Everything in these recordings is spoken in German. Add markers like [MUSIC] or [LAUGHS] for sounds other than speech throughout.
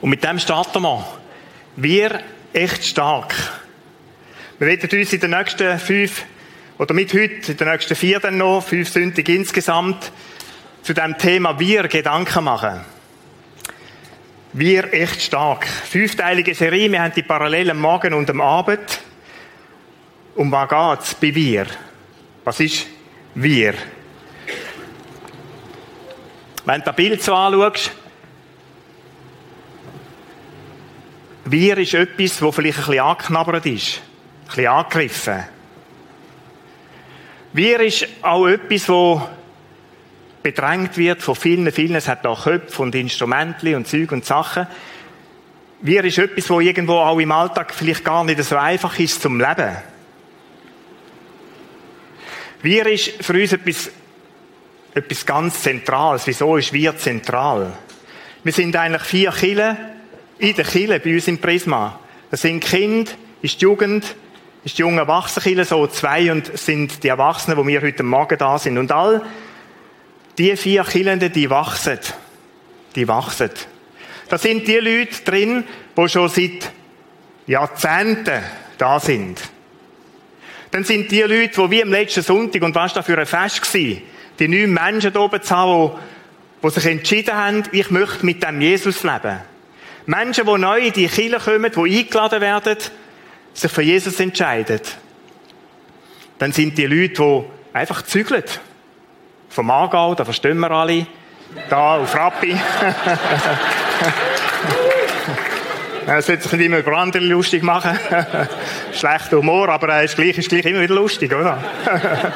Und mit dem starten wir. Wir echt stark. Wir werden uns in den nächsten fünf, oder mit heute, in den nächsten vier dann noch, fünf Sündig insgesamt, zu dem Thema Wir Gedanken machen. Wir echt stark. Fünfteilige Serie, wir haben die Parallelen Morgen und am Abend. Um was geht's bei Wir? Was ist Wir? Wenn du das Bild so anschaust, Wir ist etwas, das vielleicht ein bisschen angeknabbert ist. Ein bisschen angegriffen. Wir ist auch etwas, das bedrängt wird von vielen, vielen. Es hat auch Köpfe und Instrumente und Zeug und Sachen. Wir ist etwas, wo irgendwo auch im Alltag vielleicht gar nicht so einfach ist zum Leben. Wir ist für uns etwas, etwas ganz Zentrales. Wieso ist wir zentral? Wir sind eigentlich vier Killen in der Kille bei uns im Prisma. Das sind Kind, ist die Jugend, ist die junge Erwachsene so zwei und sind die Erwachsenen, wo wir heute Morgen da sind. Und all die vier Killenden, die wachsen. Die wachsen. Da sind die Leute drin, die schon seit Jahrzehnten da sind. Dann sind die Leute, die wie am letzten Sonntag, und was da für ein Fest gewesen, die neun Menschen da oben zu haben, die, die sich entschieden haben, ich möchte mit dem Jesus leben. Menschen, die neu in die Kirche kommen, die eingeladen werden, sich für Jesus entscheiden. Dann sind die Leute, die einfach zügeln. Vom Aargau, da verstehen wir alle. Da auf Rappi. [LAUGHS] Er sollte sich nicht immer über andere lustig machen. [LAUGHS] Schlechter Humor, aber er ist gleich, ist gleich immer wieder lustig, oder? [LAUGHS]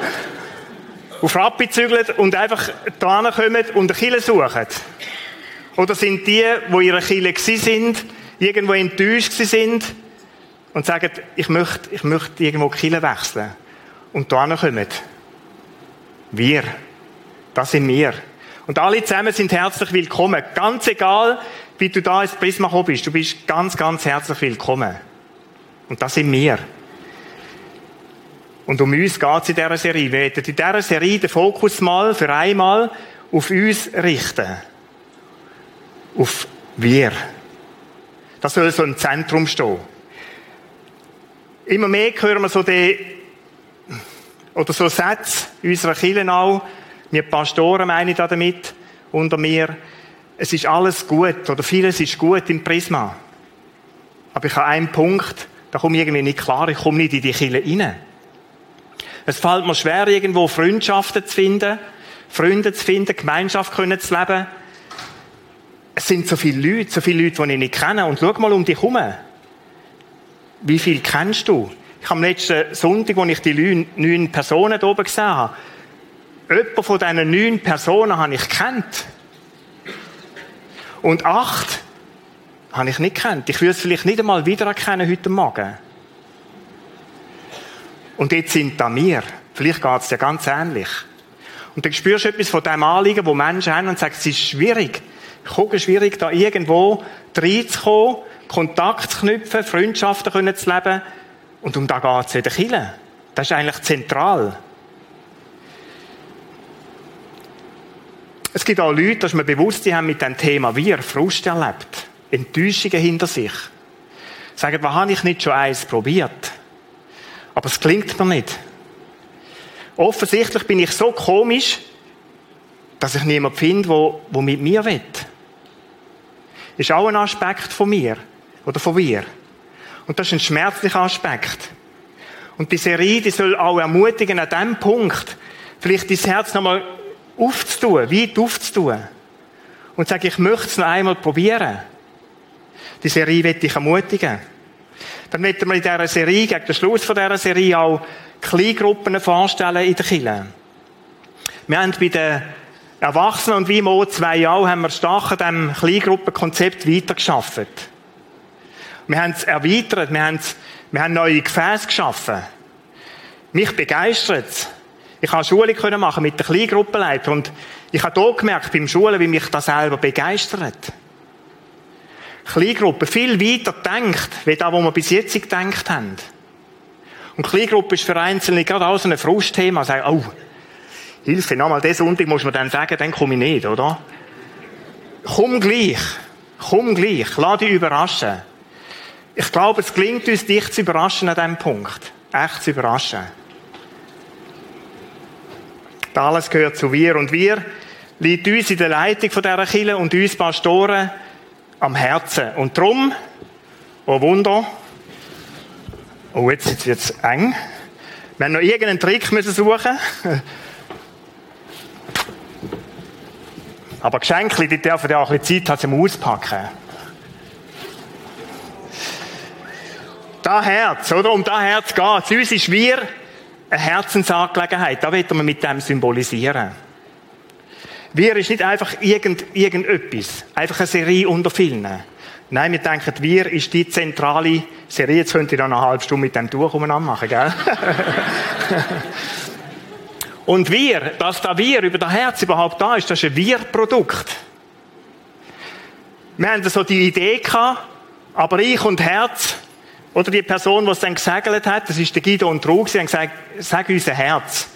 auf Rappi zügeln und einfach da kommen und eine Kille suchen. Oder sind die, wo ihre Kille sind, irgendwo enttäuscht sind und sagen, ich möchte, ich möchte irgendwo die Kille wechseln. Und da kommen. Wir. Das sind wir. Und alle zusammen sind herzlich willkommen. Ganz egal, wie du da ins Prisma gekommen bist. Du bist ganz, ganz herzlich willkommen. Und das sind wir. Und um uns geht es in dieser Serie. Wir werden in dieser Serie den Fokus mal für einmal auf uns richten auf wir. Das soll so im Zentrum stehen. Immer mehr hören wir so die, oder so Sätze unserer Kirchen auch, wir Pastoren meinen da damit, unter mir, es ist alles gut, oder vieles ist gut im Prisma. Aber ich habe einen Punkt, da komme ich irgendwie nicht klar, ich komme nicht in die Kirche rein. Es fällt mir schwer, irgendwo Freundschaften zu finden, Freunde zu finden, Gemeinschaft zu leben, es sind so viele Leute, so viele Leute, die ich nicht kenne. Und schau mal um dich herum. Wie viel kennst du? Ich habe am letzten Sonntag, als ich die neun Personen hier oben gesehen habe, jemand von diesen neun Personen habe ich kennt. Und acht habe ich nicht kennt. Ich würde es vielleicht nicht einmal wiedererkennen heute Morgen. Und jetzt sind da wir. Vielleicht geht es dir ganz ähnlich. Und dann spürst du etwas von dem Anliegen, wo Menschen haben und sagst, es ist schwierig gucken, schwierig, da irgendwo reinzukommen, Kontakt zu knüpfen, Freundschaften zu leben. Und um da geht es in der Kirche. Das ist eigentlich zentral. Es gibt auch Leute, dass wir bewusst haben mit dem Thema wir Frust erlebt, Enttäuschungen hinter sich. Sagen, was habe ich nicht schon eins probiert? Aber es klingt mir nicht. Offensichtlich bin ich so komisch, dass ich niemanden finde, der mit mir will ist auch ein Aspekt von mir oder von wir. Und das ist ein schmerzlicher Aspekt. Und die Serie, die soll auch ermutigen, an diesem Punkt vielleicht dein Herz nochmal aufzutun, weit aufzutun. Und sagen, ich möchte es noch einmal probieren. Die Serie wird dich ermutigen. Dann werden wir in dieser Serie, gegen den Schluss von dieser Serie auch Kleingruppen vorstellen in der Kirche. Wir haben bei den Erwachsene und wie im O2 auch haben wir stark an diesem Kleingruppenkonzept weitergeschafft. Wir haben es erweitert, wir haben, wir haben neue Gefäße geschaffen. Mich begeistert es. Ich konnte Schule machen mit der Kleingruppenleiter und ich habe hier gemerkt, beim Schulen, wie mich das selber begeistert. Kleingruppe viel weiter denkt, wie das, was wir bis jetzt gedacht haben. Und Kleingruppe ist für Einzelne gerade auch so ein Frustthema. Sagen, oh, Hilfe, nochmal, diesen Sonntag muss man dann sagen, dann komme ich nicht, oder? Komm gleich. Komm gleich, lass dich überraschen. Ich glaube, es gelingt uns, dich zu überraschen an diesem Punkt. Echt zu überraschen. Das alles gehört zu wir und wir liegt uns in der Leitung dieser Kirche und uns Pastoren am Herzen. Und darum, oh Wunder, oh jetzt wird es eng. Wir haben noch irgendeinen Trick müssen suchen Aber Geschenke, die dürfen ja auch ein bisschen Zeit haben zum Auspacken. Da Herz, oder? Um das Herz geht es. Uns ist wir eine Herzensangelegenheit. Da wollen wir mit dem symbolisieren. Wir ist nicht einfach irgend, irgendetwas. Einfach eine Serie unter vielen. Nein, wir denken, wir ist die zentrale Serie. Jetzt könnt ihr noch eine halbe Stunde mit dem Tuch umeinander machen, gell? [LAUGHS] Und wir, dass da wir über das Herz überhaupt da ist, das ist ein Wir-Produkt. Wir haben so die Idee gehabt, aber ich und Herz, oder die Person, die es dann gesegelt hat, das ist der Guido und Trug, sie haben gesagt, sag uns ein Herz.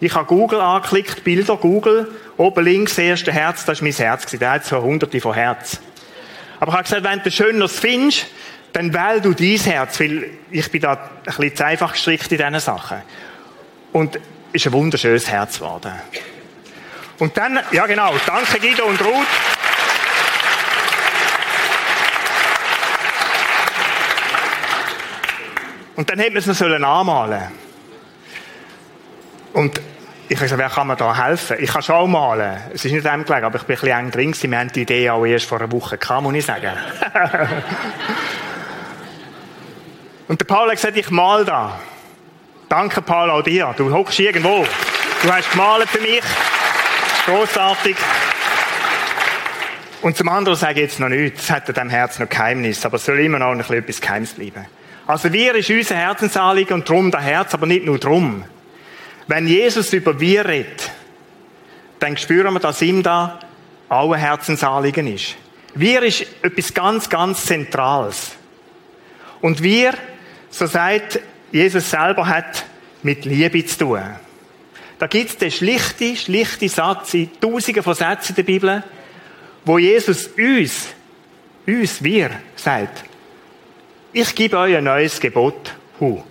Ich habe Google angeklickt, Bilder Google, oben links, erste Herz, das war mein Herz. Der hat so hunderte von Herz. Aber ich habe gesagt, wenn du Schöneres findest, dann wähl du dein Herz, weil ich bin da ein bisschen zu einfach gestrickt in diesen Sachen. Und ist ein wunderschönes Herz geworden. Und dann, ja genau, danke Guido und Ruth. Und dann hätte man es noch anmalen Und ich habe gesagt, wer kann mir da helfen? Ich kann schon malen. Es ist nicht dem gelegen, aber ich bin ein bisschen eng drin. Wir haben die Idee auch erst vor einer Woche gehabt, muss ich sagen. [LAUGHS] und der Paul hat gesagt, ich mal da. Danke, Paul, auch dir. Du hockst irgendwo. Du hast gemalt für mich. Großartig. Und zum anderen sage ich jetzt noch nichts. Es hat in diesem Herz noch Geheimnis, aber es soll immer noch ein bisschen etwas Geheimes bleiben. Also wir ist unser Herzensanliegen und drum das Herz, aber nicht nur drum. Wenn Jesus über wir redet, dann spüren wir, dass ihm da auch ein Herzensanliegen ist. Wir ist etwas ganz, ganz Zentrales. Und wir, so sagt Jesus selber hat mit Liebe zu tun. Da gibt es den schlichten, schlichten Satz in tausenden von Sätzen der Bibel, wo Jesus uns, uns, wir, sagt, ich gebe euch ein neues Gebot. Hu.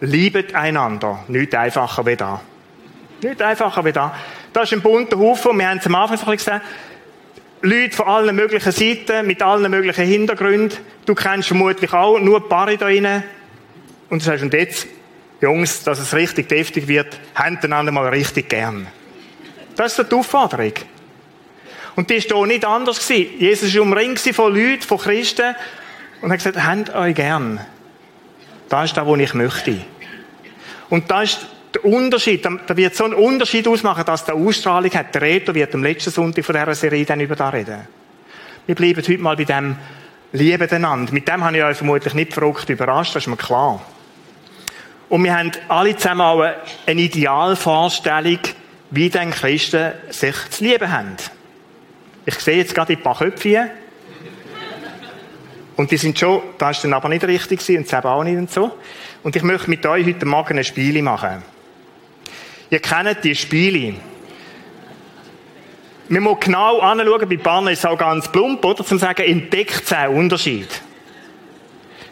Liebet einander. Nicht einfacher wie da. Nicht einfacher wie da. Das ist ein bunter Haufen. Wir haben es am Anfang so gesagt, Leute von allen möglichen Seiten, mit allen möglichen Hintergründen. Du kennst vermutlich auch nur ein paar da drinnen. Und sagst, und jetzt, Jungs, dass es richtig deftig wird, habt einander mal richtig gern. Das ist die Aufforderung. Und die ist hier nicht anders gewesen. Jesus war umringt von Leuten, von Christen, und hat gesagt, habt euch gern. Das ist das, was ich möchte. Und das ist der Unterschied. Da wird so ein Unterschied ausmachen, dass der Ausstrahlung hat. Der Reto wird am letzten Sonntag von dieser Serie dann über das reden. Wir bleiben heute mal bei dem Lieben einander. Mit dem habe ich euch vermutlich nicht verrückt überrascht, das ist mir klar. Und wir haben alle zusammen auch eine Idealvorstellung, wie denn Christen sich zu lieben haben. Ich sehe jetzt gerade ein paar Köpfe. Und die sind schon, das ist dann aber nicht richtig und selber auch nicht und so. Und ich möchte mit euch heute Morgen ein Spiel machen. Ihr kennt die Spiele. Wir müssen genau anschauen, bei Bahnen ist es auch ganz plump, oder? Zum sagen, entdeckt einen Unterschied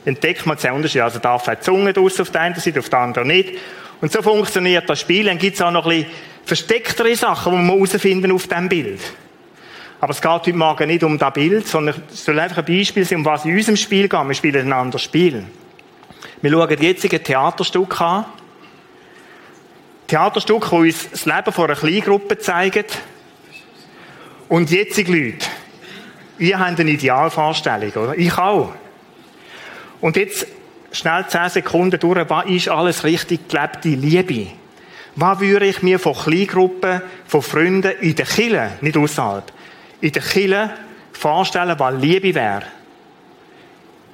entdeckt man den Unterschied. Also darf eine Zunge draus auf der einen Seite, auf der anderen nicht. Und so funktioniert das Spiel. Dann gibt es auch noch ein bisschen verstecktere Sachen, die man herausfinden auf diesem Bild. Aber es geht heute Morgen nicht um das Bild, sondern es soll einfach ein Beispiel sein, um was in unserem Spiel geht. Wir spielen ein anderes Spiel. Wir schauen jetzt ein Theaterstück an. Theaterstück, das uns das Leben von einer Kleingruppe zeigt. Und jetzige Leute, ihr habt eine Idealvorstellung, oder? Ich auch. Und jetzt schnell zehn Sekunden durch, was ist alles richtig gelebte Liebe? Was würde ich mir von Kleingruppen, von Freunden in der Kille, nicht außerhalb, in der Kille vorstellen, was Liebe wäre?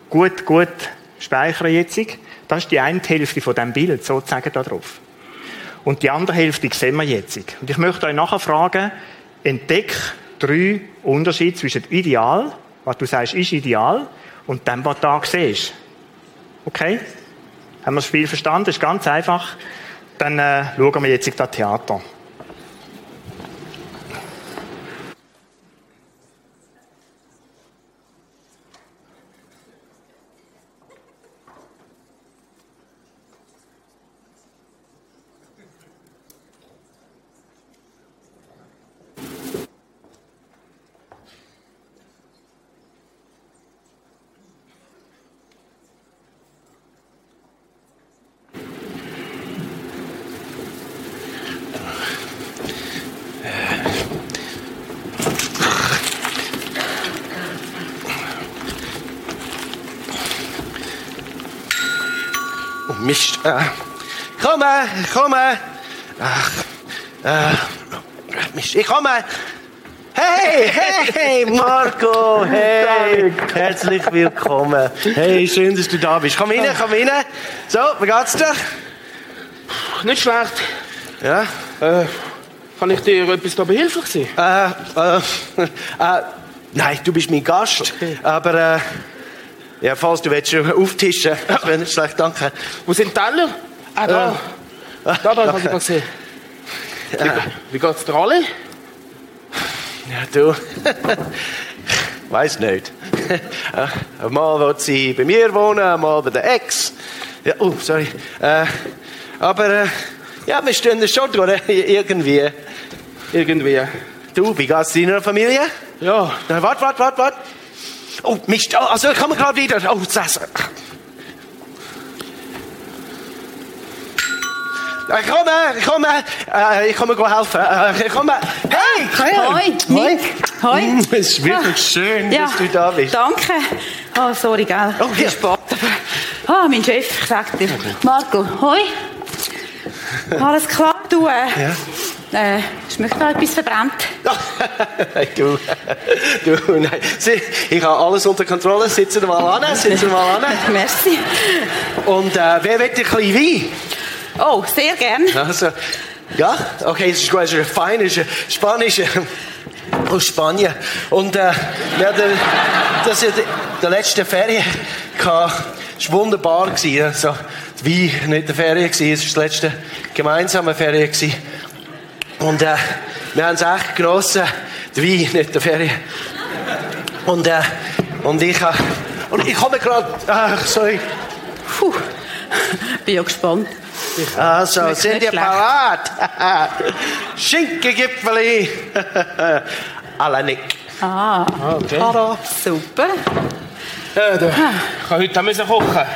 Gut, gut speichern jetzt. Das ist die eine Hälfte von dem Bild, sozusagen da drauf. Und die andere Hälfte sehen wir jetzt. Und ich möchte euch nachher fragen, entdeck drei Unterschiede zwischen Ideal, was du sagst, ist ideal, und dann, was da siehst. Okay? Haben wir das Spiel verstanden? Das ist ganz einfach. Dann äh, schauen wir jetzt das Theater. Mist. Äh, komme, komme. Ach, äh, Mist, ich komme. Hey, hey, Marco, hey, herzlich willkommen. Hey, schön, dass du da bist. Komm rein, komm rein. So, wie geht's dir? Nicht schlecht. Ja? Äh, kann ich dir etwas da behilflich sein? Äh, äh, [LAUGHS] äh, nein, du bist mein Gast, aber, äh, ja, falls du willst, äh, [LAUGHS] auftischen, das wäre nicht schlecht, danke. Wo sind die Teller? Ah, da. Ah, Da, da, hab ich mal gesehen. Wie, wie geht's dir alle? Ja, du. [LAUGHS] Weiß nicht. Äh, Mal will sie bei mir wohnen, mal bei der Ex. Ja, oh, sorry. Äh, aber, äh, ja, wir stehen da schon durch, [LAUGHS] irgendwie. Irgendwie. Du, wie geht's deiner Familie? Ja. Na, warte, warte, warte, warte. Oh, Mist, oh, also ich komme gerade wieder. Oh, das. Ich komme, ich komme, äh, ich komme go helfen. Äh, ich komme. Hey, Hoi, Nick. Hoi. Mm, Es ist wirklich schön, Ja, dass du da bist. Danke. Oh, sorry, gell? Oh, ja. Aber- Ah, mein Chef, ich sag dir. Marco, hoi. Alles klar, du, äh, äh, schmeckt da etwas verbrannt? [LAUGHS] Du, du, nein. Sie, ich habe alles unter Kontrolle. Sitzen wir mal an, sitzen wir mal an. [LAUGHS] Merci. Und äh, wer will ein bisschen Wein? Oh, sehr gern. Also, ja, okay, es ist gut, es ist fein, es ist Spanisch aus Spanien. Und äh, ja, der, das ist der letzte Ferien war wunderbar. Gewesen, also, wie nicht der Ferien es war das letzte gemeinsame Ferien gewesen. Und äh, wir haben es echt genossen. Der Wein, nicht der Ferien. Und, äh, und ich, äh, und ich komme gerade, ach, sorry. Puh. Bin ja gespannt. Also, Schmeckt sind ihr parat? [LAUGHS] Schinkengipfeli. [LAUGHS] Alla Nick. Ah, okay. ah, super. Ja, da. Ich kann heute müssen kochen.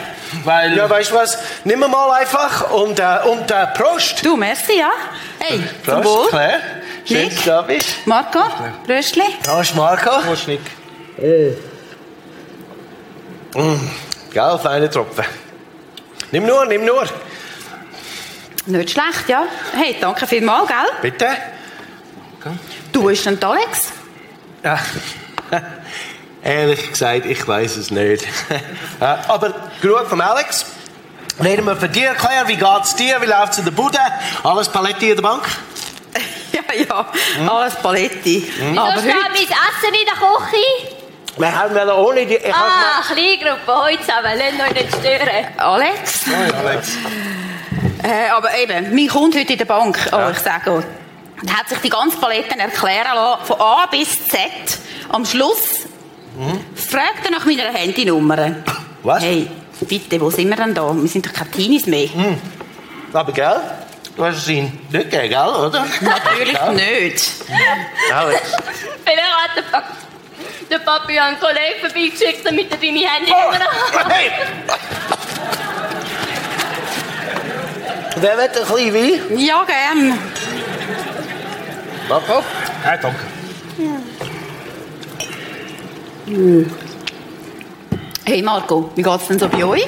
Weil. Ja, weißt du was? Nimm wir mal einfach und, äh, und äh, Prost. Du, merci, ja. Hey, zum Wohl. Claire. Schön, Nick. dass du da bist. Marco, Röstli. Prost, Marco. Prost, Nick. Gell, feine Tropfen. Nimm nur, nimm nur. Nicht schlecht, ja. Hey, danke vielmals, gell? Bitte. Du, ist denn Alex? Ja. [LAUGHS] Ehrlich gesagt, ich weiß es nicht. Ja, [LAUGHS] Aber genug vom Alex. Reden wir von dir, Claire. Wie geht's dir? Wie läuft's in der Bude? Alles Paletti in der Bank? [LAUGHS] Ja, ja, alles Paletti. Wieso Aber steht heute... mein Essen in der Küche? Wir haben wollen ohne die... Ich Ah, Kleingruppe, heute zusammen, lasst euch nicht stören. Alex? Alex. Äh, aber eben, mein Kunde heute in der Bank, oh, ich sage euch, der hat sich die ganze Palette erklären lassen, von A bis Z. Am Schluss fragt er nach meiner Handynummer. Was? Hey, bitte, wo sind wir denn da? Wir sind doch keine Teenies mehr. Aber gell? Du hast es ihn nicht gegeben, gell, oder? Natürlich Ja. nicht. Alex. Vielleicht hat der, pa der Papi einen Kollegen vorbeigeschickt, damit er deine Handynummer hat. Hey! Wer will ein bisschen Wein? Ja, gern. Marco? Ja, danke. Hey Marco, wie geht's denn so bei euch?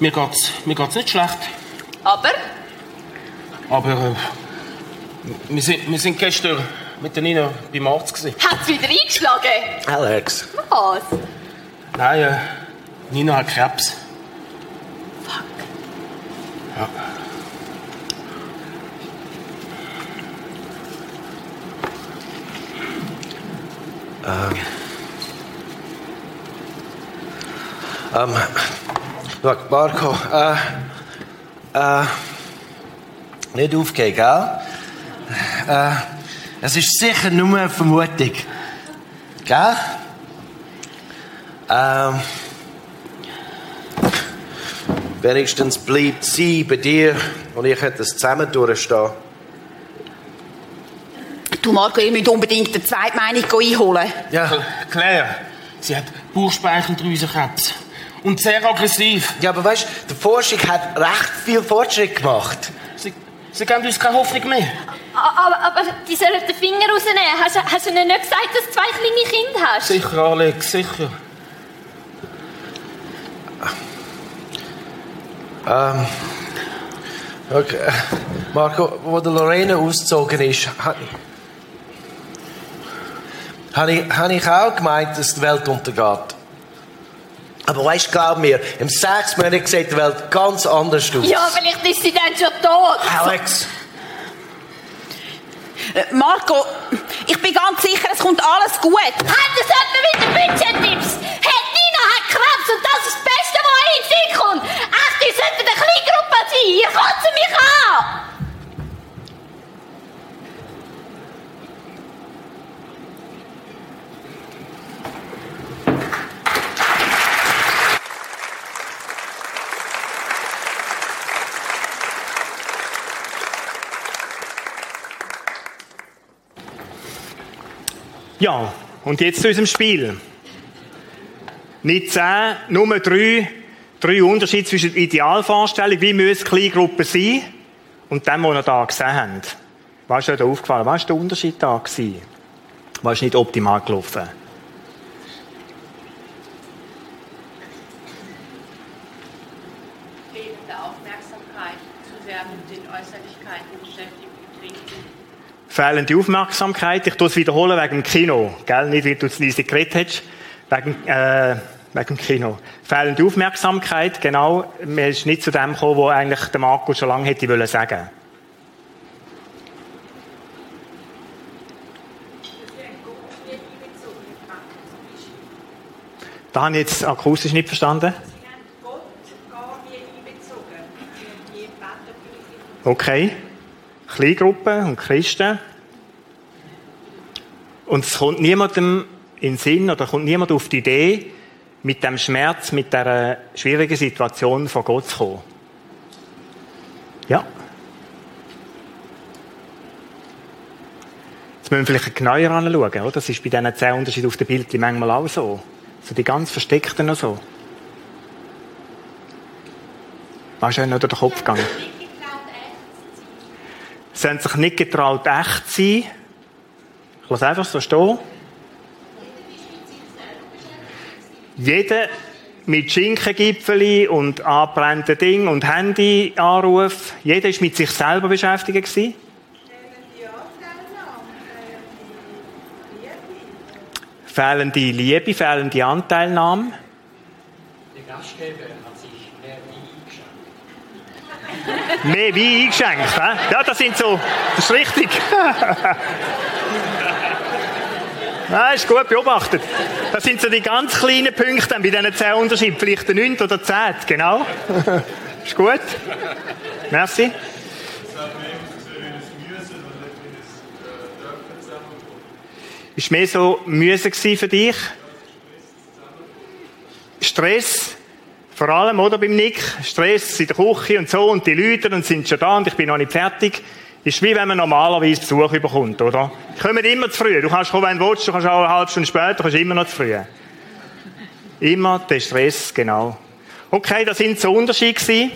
Mir geht's, mir geht's nicht schlecht. Aber, Aber. Äh, wir, sind, wir sind gestern mit der Nina beim Arzt. Gewesen. hat es wieder eingeschlagen? Alex. Was? Nein, äh, Nina hat Krebs. Ja. Ähm, schau, Marco, äh, äh, nicht aufgeben, gell? Äh, es ist sicher nur eine Vermutung. Gell? Ähm, wenigstens bleibt sie bei dir und ihr könnt es zusammen durchstehen. Du Marco, ihr müsst unbedingt eine Zweitmeinung einholen. Ja, Claire, sie hat Bauchspeicheldrüsenkrebs. Und sehr aggressiv. ja aber weißt du, die Forschung hat recht viel Fortschritt gemacht. Sie, sie geben uns keine Hoffnung mehr. Aber, aber die sollen den Finger rausnehmen. Hast, du- hast du ihnen nicht gesagt, dass du zwei kleine Kinder hast? Sicher, Alex, sicher. Ähm, okay. Marco, wo der Lorena ausgezogen ist, ha- habe ich, habe ich auch gemeint, dass die Welt untergeht. Aber weißt, glaub mir, im sechsten Monat sieht die Welt ganz anders aus. Ja, vielleicht ist sie dann schon tot. Alex, Äh, Marco, ich bin ganz sicher, es kommt alles gut. Hat das jemand wieder Budgettipps? Hat Nina hat Krebs und das ist das Beste, was in den Sinn kommt. Echt, ihr solltet eine Kleingruppe sein. Ihr kotzt mich an. Ja, und jetzt zu unserem Spiel. Nicht zehn, nur drei, drei Unterschiede zwischen der Idealvorstellung, wie müssen Kleingruppen sein, und dem, was wir da gesehen haben. Was ist euch da aufgefallen? Was war der Unterschied da? Was ist nicht optimal gelaufen? fehlende Aufmerksamkeit, zu sehr mit den Äußerlichkeiten beschäftigt getreten. Fehlende Aufmerksamkeit. Ich tue es wiederholen wegen dem Kino. Gell? Nicht, weil du es leise geredet hast. Wegen, äh, wegen dem Kino. Fehlende Aufmerksamkeit, genau. Man ist nicht zu dem gekommen, wo eigentlich der Marco schon lange hätte wollen sagen. Da habe ich jetzt akustisch nicht verstanden. Sie haben Gott gar nie einbezogen. Okay. Kleingruppen und Christen. Und es kommt niemandem in den Sinn oder kommt niemand auf die Idee, mit dem Schmerz, mit der schwierigen Situation von Gott zu kommen. Ja. Jetzt müssen wir vielleicht genauer anschauen, oder? Das ist bei diesen zehn Unterschieden auf dem Bild manchmal auch so. So die ganz versteckten noch so. Was ist noch durch den Kopf gegangen? nicht getraut, echt zu sein. Sie haben sich nicht getraut, echt zu sein. Ich lasse einfach so stehen. Jeder mit Schinkengipfeli und angebrannten Ding und Handyanruf. Jeder ist mit sich selber beschäftigt gewesen. Fehlende Liebe, fehlende Anteilnahme. Der Gastgeber mehr Wein eingeschenkt. Hä? Ja, das sind so, das ist richtig. [LAUGHS] Nein, ist gut beobachtet. Das sind so die ganz kleinen Punkte bei diesen zehn Unterschieden. Vielleicht der 9. oder 10. Genau. [LAUGHS] ist gut. Merci. Ist mehr so gewesen für dich? Stress? Vor allem, oder, beim Nick? Stress in der Küche und so und die Leute und sind schon da und ich bin noch nicht fertig. Ist wie wenn man normalerweise Besuch überkommt, oder? Die kommen immer zu früh. Du kannst kommen, wenn du willst, du kannst auch eine halbe Stunde später, du kannst immer noch zu früh. Immer der Stress, genau. Okay, das sind so Unterschiede gewesen.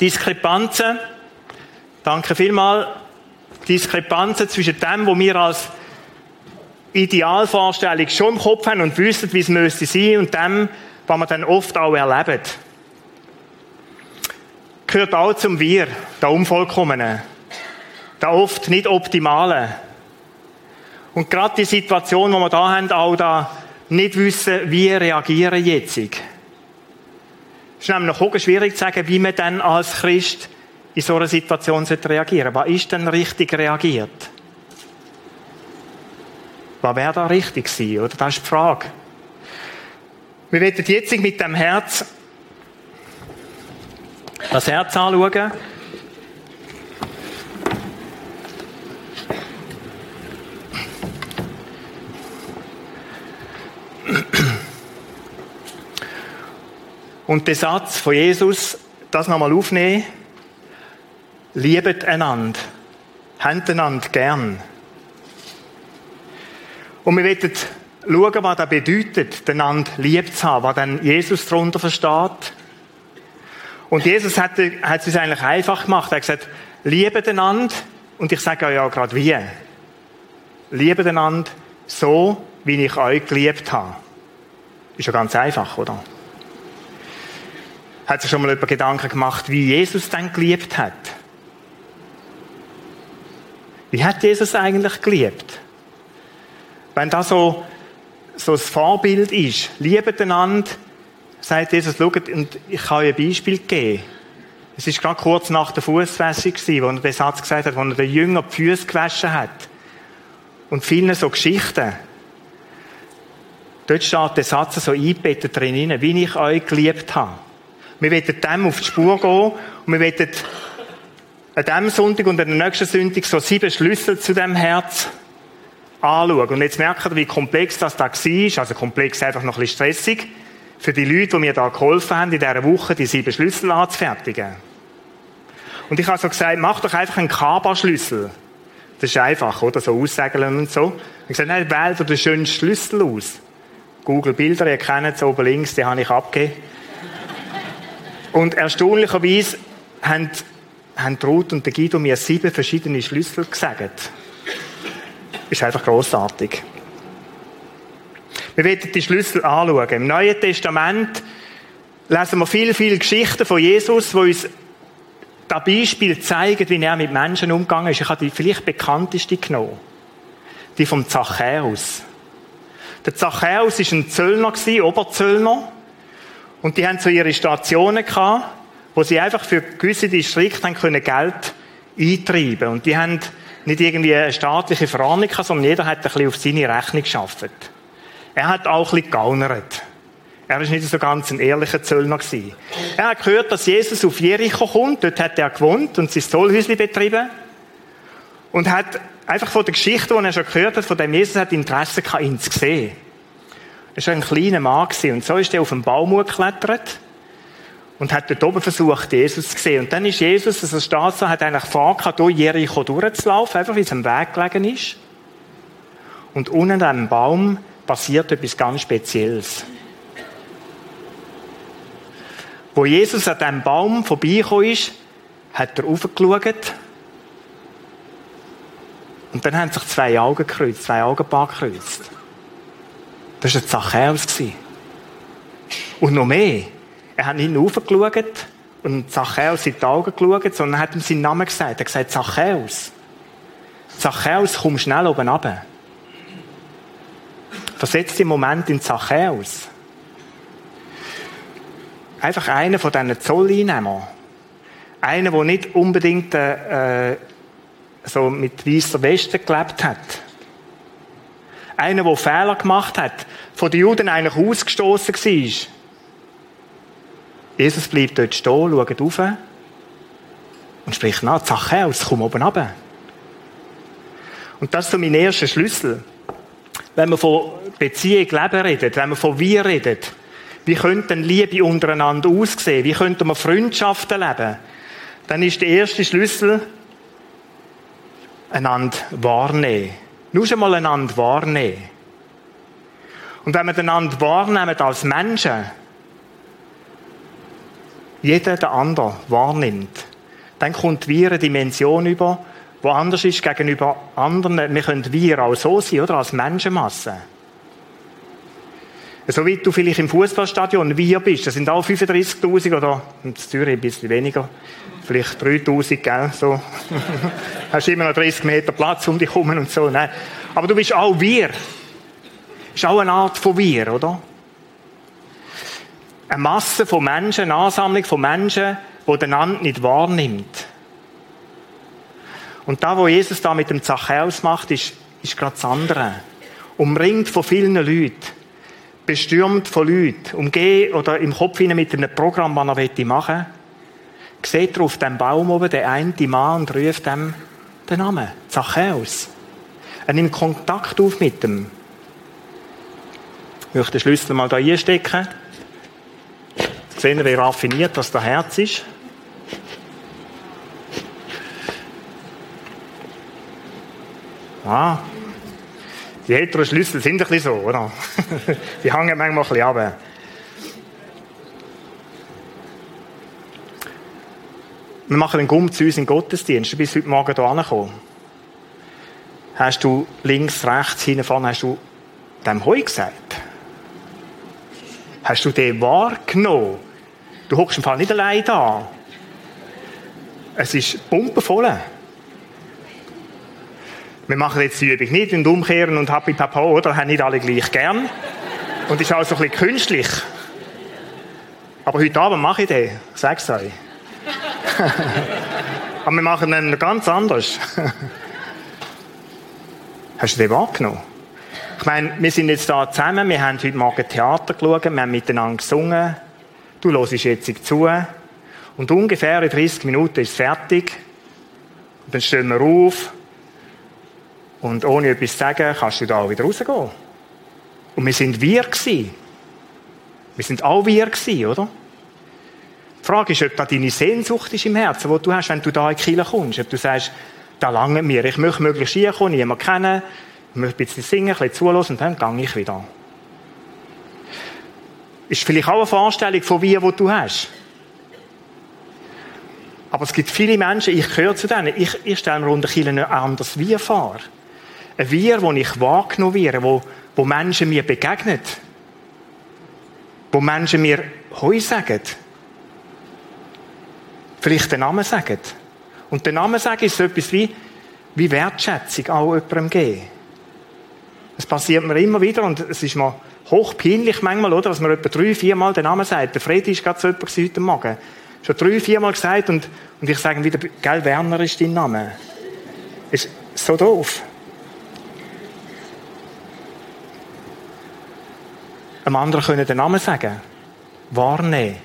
Diskrepanzen. Danke vielmals. Diskrepanzen zwischen dem, was wir als Idealvorstellung schon im Kopf haben und wissen, wie es müsste sein, und dem, was wir dann oft auch erleben. Gehört auch zum Wir, der Unvollkommenen. Der oft nicht Optimalen. Und gerade die Situation, die wir da haben, auch da nicht wissen, wie reagieren jetzt. Es ist nämlich auch schwierig zu sagen, wie man dann als Christ in so einer Situation reagieren sollte. Was ist denn richtig reagiert? Was wäre da richtig gewesen, oder? Das ist die Frage. Wir werden jetzt mit dem Herz das Herz anschauen. Und den Satz von Jesus, das nochmal aufnehmen. Liebet einander. Habt einander gern. Und wir werden schauen, was das bedeutet, einander lieb zu haben, was dann Jesus darunter versteht. Und Jesus hat, hat es uns eigentlich einfach gemacht. Er hat gesagt, liebet einander. Und ich sage euch ja gerade wie. Liebet einander so, wie ich euch geliebt habe. Ist ja ganz einfach, oder? Hat sich schon mal über Gedanken gemacht, wie Jesus dann geliebt hat? Wie hat Jesus eigentlich geliebt? Wenn das so, so ein Vorbild ist, liebet einander, sagt Jesus, schaut, und ich kann euch ein Beispiel geben. Es ist gerade kurz nach der Fußwäschung wo er den Satz gesagt hat, wo er den Jünger die Füße gewaschen hat. Und vielen so Geschichten. Dort steht der Satz so eingebettet drin, wie ich euch geliebt habe. Wir wollen dem auf die Spur gehen und wir wollen an diesem Sonntag und an der nächsten Sonntag so sieben Schlüssel zu dem Herz anschauen. Und jetzt merkt ihr, wie komplex das da war. Also komplex einfach noch ein bisschen stressig. Für die Leute, die mir da geholfen haben, in dieser Woche die sieben Schlüssel anzufertigen. Und ich habe so gesagt, mach doch einfach einen Kaba-Schlüssel. Das ist einfach, oder? So aussegeln und so. Ich habe gesagt, nein, wähl dir den schönsten Schlüssel aus. Google Bilder, ihr kennt es oben links, den habe ich abgegeben. [LAUGHS] Und erstaunlicherweise haben, haben Ruth und der Guido mir sieben verschiedene Schlüssel gesagt. Ist einfach großartig. Wir werden die Schlüssel anschauen. Im Neuen Testament lesen wir viele, viele Geschichten von Jesus, wo uns das Beispiel zeigen, wie er mit Menschen umgegangen ist. Ich habe die vielleicht bekannteste genommen. Die vom Zachäus. Der Zachäus war ein Zöllner, Oberzöllner. Und die haben so ihre Stationen gehabt, wo sie einfach für gewisse Distrikte Geld eintreiben. Und die haben nicht irgendwie eine staatliche Verordnung gehabt, sondern jeder hat ein bisschen auf seine Rechnung geschafft. Er hat auch ein bisschen gegaunert. Er war nicht so ganz ein ehrlicher Zöllner. Gewesen. Er hat gehört, dass Jesus auf Jericho kommt. Dort hat er gewohnt und sein Zollhäusli betrieben. Und hat einfach von der Geschichte, die er schon gehört hat, von dem Jesus hat Interesse gehabt, ihn zu sehen. Er war ein kleiner Mann gewesen. und so ist er auf den Baum geklettert und hat dort oben versucht, Jesus zu sehen. Und dann ist Jesus, also steht so, hat eigentlich vor, durch Jericho durchzulaufen, einfach wie es am Weg gelegen ist. Und unten an dem Baum passiert etwas ganz Spezielles. Wo Jesus an diesem Baum vorbeigekommen ist, hat er raufgeschaut. Und dann haben sich zwei Augen gekreuzt, zwei Augenpaare gekreuzt. Das war ein Zachäus. Und noch mehr. Er hat nicht nur raufgeschaut und Zachäus in die Augen geschaut, sondern er hat ihm seinen Namen gesagt. Er hat gesagt, Zachäus. Zachäus, komm schnell oben runter. Versetzt den Moment in Zachäus. Einfach einer von diesen Zolleinnehmern. Einer, der nicht unbedingt äh, so mit weißer Weste gelebt hat. Einer, der Fehler gemacht hat, von den Juden eigentlich ausgestoßen war. Jesus bleibt dort stehen, schaut rauf und spricht nach, Zachäus, komm oben runter. Und das ist so mein erster Schlüssel. Wenn wir von Beziehung Leben reden, wenn wir von wir reden, wie könnte denn Liebe untereinander aussehen? Wie könnte man Freundschaften leben? Dann ist der erste Schlüssel, einander wahrnehmen. Nur schon mal einander wahrnehmen. Und wenn wir einander wahrnehmen als Menschen, jeder der andere wahrnimmt, dann kommt wir eine Dimension über, wo anders ist gegenüber anderen. Wir können wir auch so sein, oder? Als Menschenmasse. So wie du vielleicht im Fußballstadion wir bist, das sind auch 35.000 oder in Zürich ein bisschen weniger, vielleicht 3.000, gell, so. [LAUGHS] Hast immer noch 30 Meter Platz um dich herum und so, ne? Aber du bist auch wir. Ist auch eine Art von wir, oder? Eine Masse von Menschen, eine Ansammlung von Menschen, die den anderen nicht wahrnimmt. Und da, wo Jesus da mit dem Zachäus macht, ist, ist gerade das andere. Umringt von vielen Leuten bestürmt von Leuten, umgehen oder im Kopf hinein mit einem Programm, das er machen möchte, sieht er auf dem Baum oben den einen Mann und ruft dem den Namen, Zachäus. Er nimmt Kontakt auf mit ihm. Ich möchte den Schlüssel mal da einstecken. Sehen wir, wie raffiniert das der Herz ist. Ah, die älteren Schlüssel sind ein bisschen so, oder? [LAUGHS] Die hängen manchmal ein bisschen runter. Wir machen einen Gumm zu uns im Gottesdienst. Du bist heute Morgen hier angekommen. Hast du links, rechts, hinten, vorne, hast du dem Heu gesagt? Hast du den wahrgenommen? Du hockst im Fall nicht allein da. Es ist pumpenvoll. Wir machen jetzt die Übung nicht und umkehren und happy papa, oder? Haben nicht alle gleich gern. Und ist auch so ein bisschen künstlich. Aber heute Abend mache ich den. Sag's euch. [LAUGHS] Aber wir machen ihn ganz anders. [LAUGHS] Hast du den wahrgenommen? Ich meine, wir sind jetzt da zusammen, wir haben heute Morgen Theater geschaut, wir haben miteinander gesungen. Du hörst jetzt zu. Und ungefähr in 30 Minuten ist es fertig. Und dann stehen wir auf. Und ohne etwas zu sagen, kannst du da wieder rausgehen. Und wir sind wir gewesen. Wir sind auch wir gewesen, oder? Die Frage ist, ob da deine Sehnsucht ist im Herzen, die du hast, wenn du da in Kirche kommst. Ob du sagst, da lange mir, ich möchte möglichst hier kommen, niemanden kennen, ich möchte ein bisschen singen, ein bisschen zulassen und dann gehe ich wieder. Ist vielleicht auch eine Vorstellung von wie, wo du hast. Aber es gibt viele Menschen, ich gehöre zu denen, ich, ich stelle mir unter Kirche ein anderes Wir vor. Ein Wir, wo ich wahrgenommen werde, wo, wo Menschen mir begegnen. Wo Menschen mir Heu sagen. Vielleicht den Namen sagen. Und den Namen sagen ist so etwas wie, wie Wertschätzung auch jemandem geben. Das passiert mir immer wieder und es ist mir hochpeinlich manchmal, oder, dass man etwa drei, viermal den Namen sagt. Der Freddy ist gerade so jemand heute Morgen. Schon drei, viermal gesagt und, und ich sage wieder, gell, Werner ist dein Name. Ist so doof. Einem anderen können den Namen sagen. Wahrnehmen.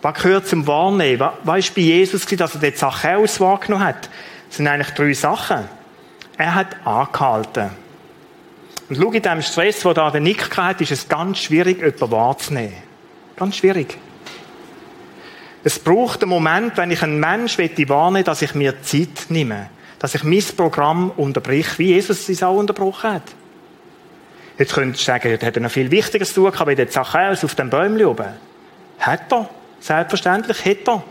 Was gehört zum Wahrnehmen? Was, ist bei Jesus, dass er den Zachäus wahrgenommen hat? Das sind eigentlich drei Sachen. Er hat angehalten. Und schau, in dem Stress, der da der Nick hat, ist es ganz schwierig, jemanden wahrzunehmen. Ganz schwierig. Es braucht einen Moment, wenn ich einen Menschen wahrnehmen dass ich mir Zeit nehme. Dass ich mein Programm unterbrich, wie Jesus es auch unterbrochen hat. Jetzt könntest du sagen, er hat noch viel Wichtigeres zu tun, wie der Zachäus auf dem Bäumchen oben. Hat er. Selbstverständlich hat er.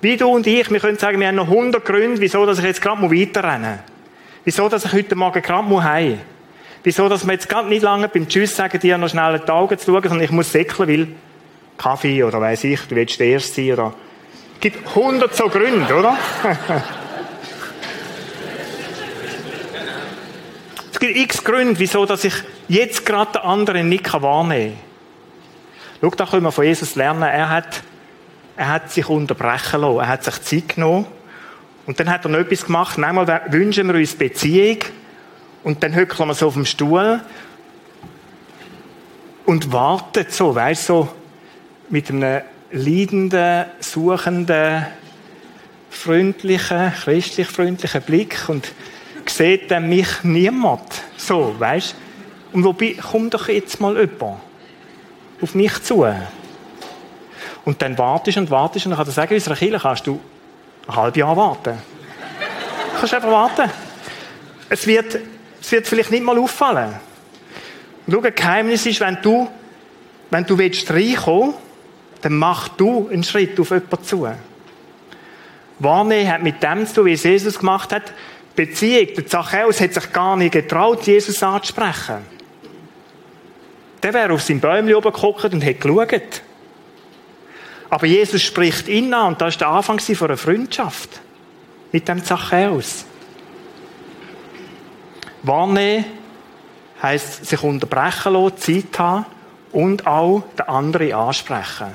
Wie du und ich, wir können sagen, wir haben noch 100 Gründe, wieso dass ich jetzt gerade weiterrennen muss. Wieso, dass ich heute Morgen gerade heim muss. Wieso, dass wir jetzt gerade nicht lange beim Tschüss sagen, dir noch schnell die Augen zu schauen, sondern ich muss säckeln, weil Kaffee oder weiß ich, du willst der Erste sein oder... Es gibt hundert so Gründe, oder? [LAUGHS] es gibt x Gründe, wieso, dass ich jetzt gerade den anderen nicht wahrnehmen kann. Schau, da können wir von Jesus lernen. Er hat, er hat sich unterbrechen lassen. Er hat sich Zeit genommen. Und dann hat er noch etwas gemacht. Manchmal wünschen wir uns Beziehung. Und dann hückeln wir so auf dem Stuhl. Und wartet so, weißt so, mit einem leidenden, suchenden, freundlichen, christlich freundlichen Blick und sieht dann mich niemand. So, weißt Und wobei, komm doch jetzt mal jemand auf mich zu. Und dann wartest und wartest und dann kann er sagen, unserer Kirche kannst du ein halbes Jahr warten. Du kannst einfach warten. Es wird, es wird vielleicht nicht mal auffallen. Schau, ein Geheimnis ist, wenn du, wenn du willst reinkommen, dann mach du einen Schritt auf jemanden zu. Wahrnehmen hat mit dem zu tun, wie es Jesus gemacht hat. Beziehung, der Zachäus hat sich gar nicht getraut, Jesus anzusprechen. Der wäre auf seinem Bäumchen oben geguckt und hätte geschaut. Aber Jesus spricht ihn an und das war der Anfang einer Freundschaft mit dem Zachäus. Wahrnehmen heisst sich unterbrechen lassen, Zeit haben und auch den anderen ansprechen.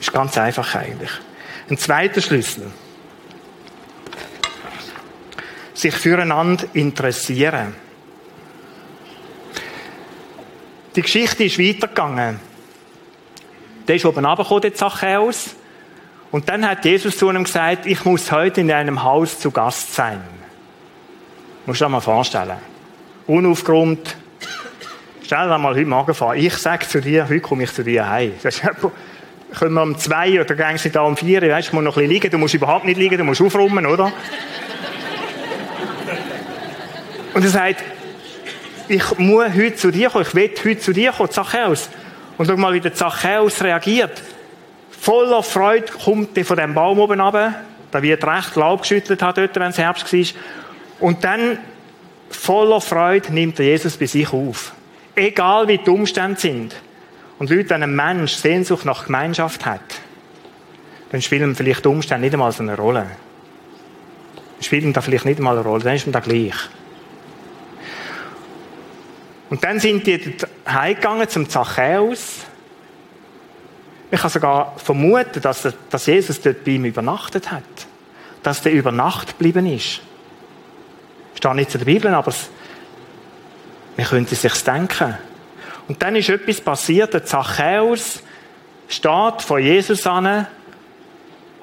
Ist ganz einfach eigentlich. Ein zweiter Schlüssel. Sich füreinander interessieren. Die Geschichte ist weitergegangen. Der ist oben runtergekommen, der Zachäus. Und dann hat Jesus zu ihm gesagt, ich muss heute in einem Haus zu Gast sein. Musst du dir mal vorstellen. Unaufgeräumt. Stell dir mal heute Morgen vor, ich sage zu dir, heute komme ich zu dir heim. Können wir um zwei oder gehen sie da um vier, weißt, du musst noch ein liegen, du musst überhaupt nicht liegen, du musst aufräumen, oder? Und er sagt, ich muss heute zu dir kommen, ich will heute zu dir kommen, Zachäus. Und schau mal, wie der Zachäus reagiert. Voller Freude kommt er von dem Baum oben runter. Da wird recht Laub geschüttelt hat dort, wenn es Herbst war. Und dann, voller Freude, nimmt er Jesus bei sich auf. Egal wie die Umstände sind. Und Leute, wenn ein Mensch Sehnsucht nach Gemeinschaft hat, dann spielen vielleicht die Umstände nicht einmal so eine Rolle. Dann spielen da vielleicht nicht einmal eine Rolle, dann ist man da gleich. Und dann sind die heimgegangen zum Zachäus. Ich kann sogar vermuten, dass, dass Jesus dort bei ihm übernachtet hat. Dass der über geblieben ist. Steht nicht zu der Bibel, aber es, man könnte es sich denken. Und dann ist etwas passiert. Der Zachäus steht vor Jesus an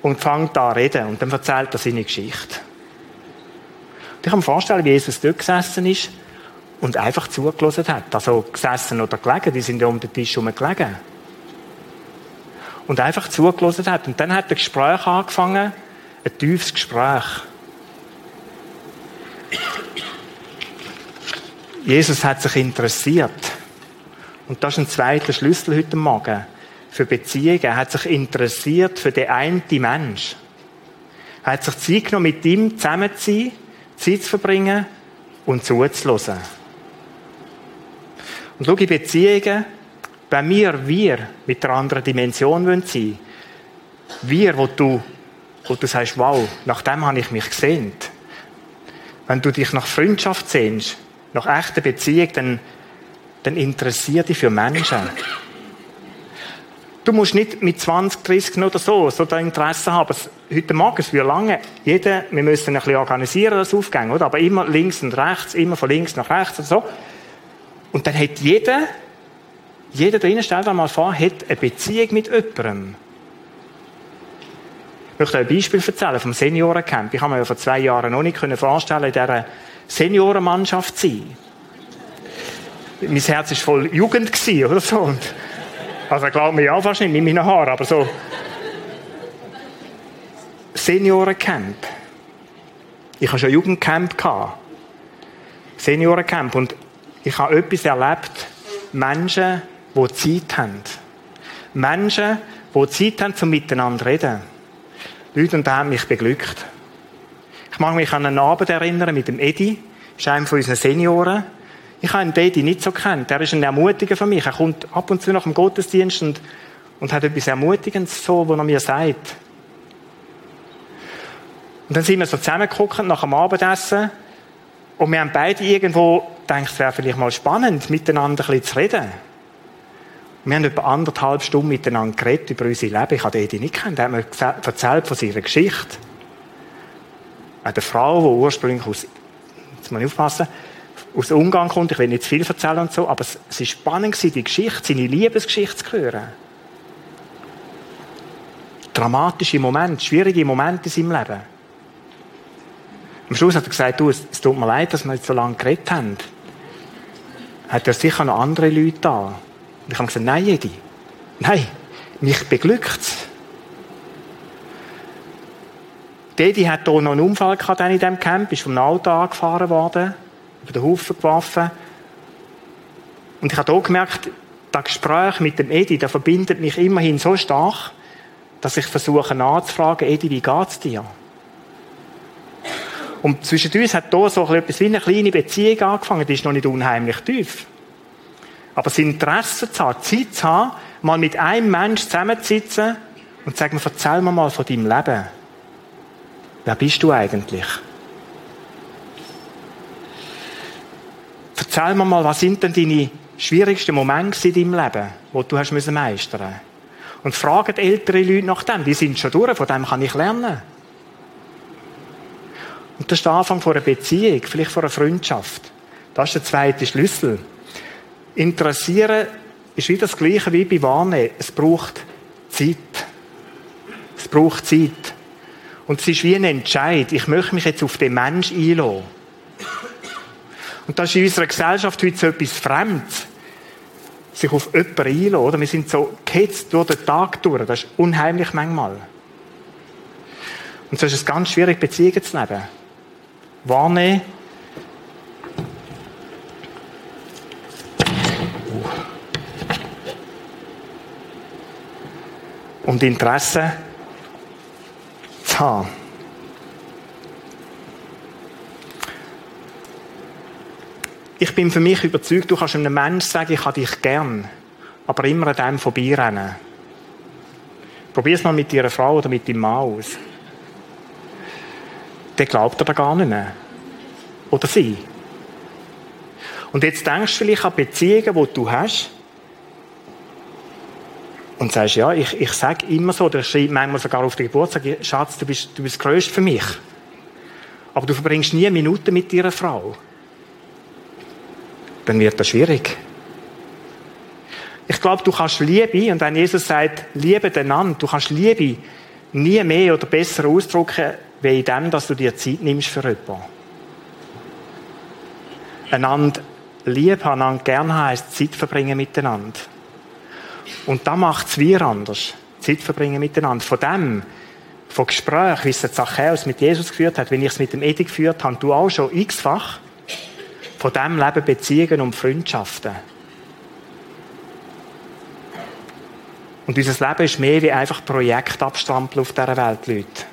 und fängt an zu reden. Und dann erzählt er seine Geschichte. Und ich kann mir vorstellen, wie Jesus dort gesessen ist und einfach zugelassen hat. Also gesessen oder gelegen, die sind ja um den Tisch herum gelegen. Und einfach zugelassen hat. Und dann hat ein Gespräch angefangen, ein tiefes Gespräch. Jesus hat sich interessiert. Und das ist ein zweiter Schlüssel heute Morgen für Beziehungen. Er hat sich interessiert für den einen Mensch. Er hat sich Zeit genommen, mit ihm zusammen zu sein, Zeit zu verbringen und zuzulassen. Und schau, in Beziehungen, wenn wir, wir mit einer anderen Dimension sein wollen, wir, wo du, wo du sagst, wow, nach dem habe ich mich gesehnt. Wenn du dich nach Freundschaft sehnst, nach echter Beziehung, dann, dann interessiert dich für Menschen. Du musst nicht mit 20, 30 oder so, so dein Interesse haben. Heute Morgen, es wird lange, jeder, wir müssen ein bisschen organisieren, das Aufgänge, oder? Aber immer links und rechts, immer von links nach rechts und so. Und dann hat jeder, jeder drinnen, stell dir mal vor, hat eine Beziehung mit jemandem. Ich möchte ein Beispiel erzählen vom Seniorencamp. Ich habe mir ja vor zwei Jahren noch nicht vorstellen in dieser Seniorenmannschaft sein. Mein Herz war voll Jugend oder so. Und also glaubt mir ja fast nicht mit meinen Haaren, aber so. Seniorencamp. Ich hatte schon Jugendcamp. Seniorencamp. Und ich habe etwas erlebt. Menschen, die Zeit haben. Menschen, die Zeit haben, um miteinander zu reden. Leute, und das hat mich beglückt. Ich mag mich an einen Abend erinnern mit dem Edi, ist einer von unseren Senioren. Ich habe den Edi nicht so kennt. Er ist ein Ermutiger für mich. Er kommt ab und zu nach dem Gottesdienst und, und hat etwas Ermutigendes so, was er mir sagt. Und dann sind wir so zusammengeguckt nach dem Abendessen und wir haben beide irgendwo gedacht, es wäre vielleicht mal spannend, miteinander ein bisschen zu reden. Wir haben etwa anderthalb Stunden miteinander geredet über unser Leben. Ich habe Edi nicht kennt. Er hat mir erzählt von seiner Geschichte. Eine Frau, die ursprünglich aus, jetzt muss ich aufpassen, aus Ungarn kommt. Ich will nicht zu viel erzählen und so, aber es war spannend, die Geschichte, seine Liebesgeschichte zu hören. Dramatische Momente, schwierige Momente in seinem Leben. Am Schluss hat er gesagt, du, es tut mir leid, dass wir jetzt so lange geredet haben. Hat er sicher noch andere Leute da? Und ich habe gesagt, nein, Edi. Nein, mich beglückt es. Dedi hat hier noch einen Unfall gehabt in diesem Camp, ist vom Auto angefahren worden, über den Haufen geworfen. Und ich habe hier gemerkt, das Gespräch mit dem Edi, das verbindet mich immerhin so stark, dass ich versuche nachzufragen, Edi, wie geht's dir? Und zwischen uns hat hier so etwas wie eine kleine Beziehung angefangen, die ist noch nicht unheimlich tief. Aber das Interesse zu haben, Zeit zu haben, mal mit einem Menschen zusammenzusitzen und zu sagen, erzähl mir mal von deinem Leben. Wer bist du eigentlich? Erzähl mir mal, was sind denn deine schwierigsten Momente in deinem Leben, wo du hast müssen meistern Und fragen ältere Leute nach dem. Die sind schon durch, von dem kann ich lernen. Und das ist der Anfang einer Beziehung, vielleicht einer Freundschaft. Das ist der zweite Schlüssel. Interessieren ist wieder das Gleiche wie bei Warnen. Es braucht Zeit. Es braucht Zeit. Und es ist wie ein Entscheid. Ich möchte mich jetzt auf den Mensch einlassen. Und das ist in unserer Gesellschaft heute so etwas Fremdes. Sich auf jemanden einlassen, oder? Wir sind so gehetzt durch den Tag durch. Das ist unheimlich manchmal. Und so ist es ganz schwierig, Beziehungen zu leben. Wahrnehmen. Und Interesse haben. Ich bin für mich überzeugt, du kannst einem Menschen sagen, ich habe dich gern. aber immer an dem vorbeirennen. Probier es mal mit deiner Frau oder mit deinem Mann aus. Der glaubt er da gar nicht mehr. Oder sie. Und jetzt denkst du vielleicht an Beziehungen, die du hast, und sagst, ja, ich, ich sage immer so, der schreibt manchmal sogar auf den Geburtstag, Schatz, du bist, du bist grösst für mich. Aber du verbringst nie Minuten mit deiner Frau. Dann wird das schwierig. Ich glaube, du kannst Liebe, und wenn Jesus sagt, liebe den anderen, du kannst Liebe nie mehr oder besser ausdrücken, wie in dem, dass du dir Zeit nimmst für jemanden. Einander lieb einander gern heisst Zeit verbringen miteinander. Und da macht es wir anders. Zeit verbringen miteinander. Von dem, von Gesprächen, wie es der Zachäus mit Jesus geführt hat, wenn ich es mit dem Edi geführt habe, du auch schon x-fach, von dem leben Beziehungen und Freundschaften. Und unser Leben ist mehr wie einfach Projektabstrampeln auf dieser Welt, Leute.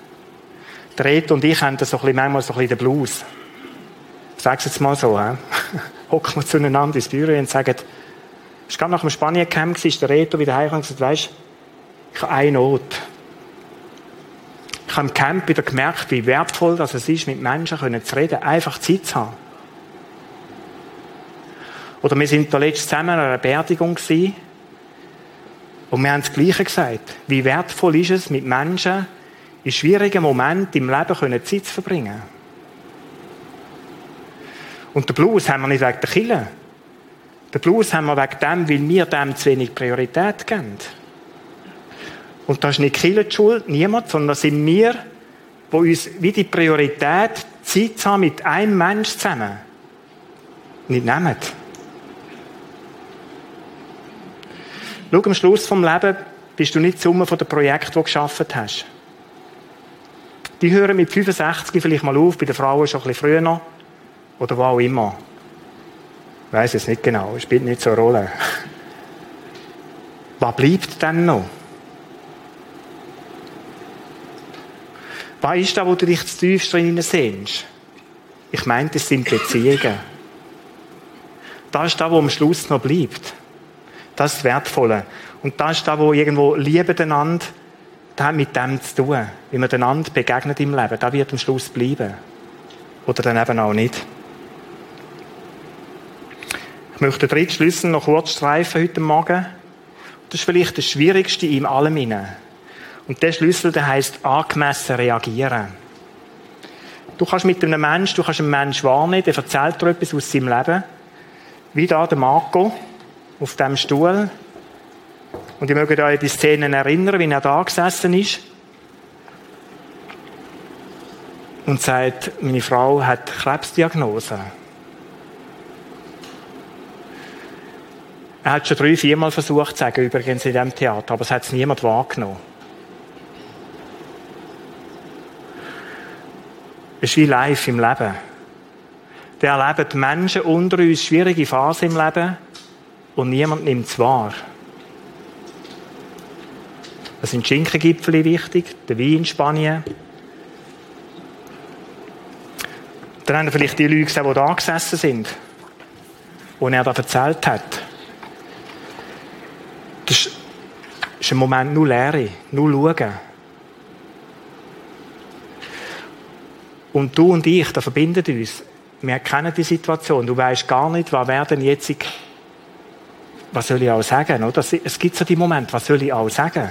Der Red und ich haben da so manchmal so ein bisschen den Blues. Ich sage es jetzt mal so, [LAUGHS] hocken wir zueinander ins Büro und sagen, war gerade nach dem Spanien-Camp, ist der Reto wieder heim und gesagt, weisst, ich habe eine Not. Ich habe im Camp wieder gemerkt, wie wertvoll das es ist, mit Menschen zu reden, einfach Zeit zu haben. Oder wir sind da letztes zusammen an einer Beerdigung gewesen, und wir haben das Gleiche gesagt. Wie wertvoll ist es, mit Menschen in schwierigen Momenten im Leben Zeit zu verbringen. Und den Blues haben wir nicht wegen der Kille. Den Blues haben wir wegen dem, weil wir dem zu wenig Priorität geben. Und das ist nicht Kille die Schuld, niemand, sondern das sind wir, die uns wie die Priorität Zeit haben mit einem Mensch zusammen nicht nehmen. Schau, am Schluss vom Leben bist du nicht die Summe der Projekte, die du geschaffen hast. Die hören mit 65 vielleicht mal auf, bei den Frauen schon ein bisschen früher. Oder wo auch immer. Weiss es nicht genau, spielt nicht so eine Rolle. Was bleibt denn noch? Was ist da, wo du dich zu tief drin sehnst? Ich meine, das sind Beziehungen. Das ist da, wo am Schluss noch bleibt. Das ist das Wertvolle. Und das ist da, wo irgendwo Liebe einander, das hat mit dem zu tun. Wie man einander begegnet im Leben, das wird am Schluss bleiben. Oder dann eben auch nicht. Ich möchte den dritten Schlüssel noch kurz streifen heute Morgen. Das ist vielleicht das Schwierigste in allem. Und der Schlüssel, der heißt angemessen reagieren. Du kannst mit einem Menschen, du kannst einen Menschen wahrnehmen, der erzählt dir etwas aus seinem Leben. Wie da der Marco auf dem Stuhl. Und ihr mögt euch an die Szenen erinnern, wie er da gesessen ist. Und sagt, meine Frau hat Krebsdiagnose. Er hat schon drei, viermal versucht zu sagen, übrigens in diesem Theater, aber es hat es niemand wahrgenommen. Es ist wie live im Leben. Wir erleben Menschen unter uns schwierige Phasen im Leben und niemand nimmt es wahr. Es sind Schinkengipfel wichtig, der Wein in Spanien. Dann haben vielleicht die Leute gesehen, die da gesessen sind, wo er da erzählt hat. Das ist ein Moment nur Leere, nur schauen. Und du und ich, da verbinden uns. Wir kennen die Situation. Du weißt gar nicht, was werden jetzt, was soll ich auch sagen, oder? Es gibt so die Momente, was soll ich auch sagen?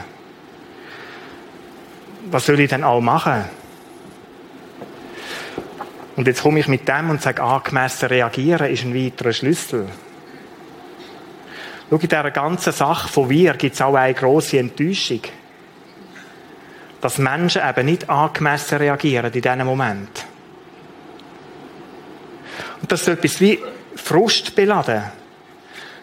Was soll ich denn auch machen? Und jetzt komme ich mit dem und sage, angemessen reagieren ist ein weiterer Schlüssel. Schau, in dieser ganzen Sache von wir gibt es auch eine grosse Enttäuschung. Dass Menschen eben nicht angemessen reagieren in diesem Moment. Und das ist etwas wie Frust beladen.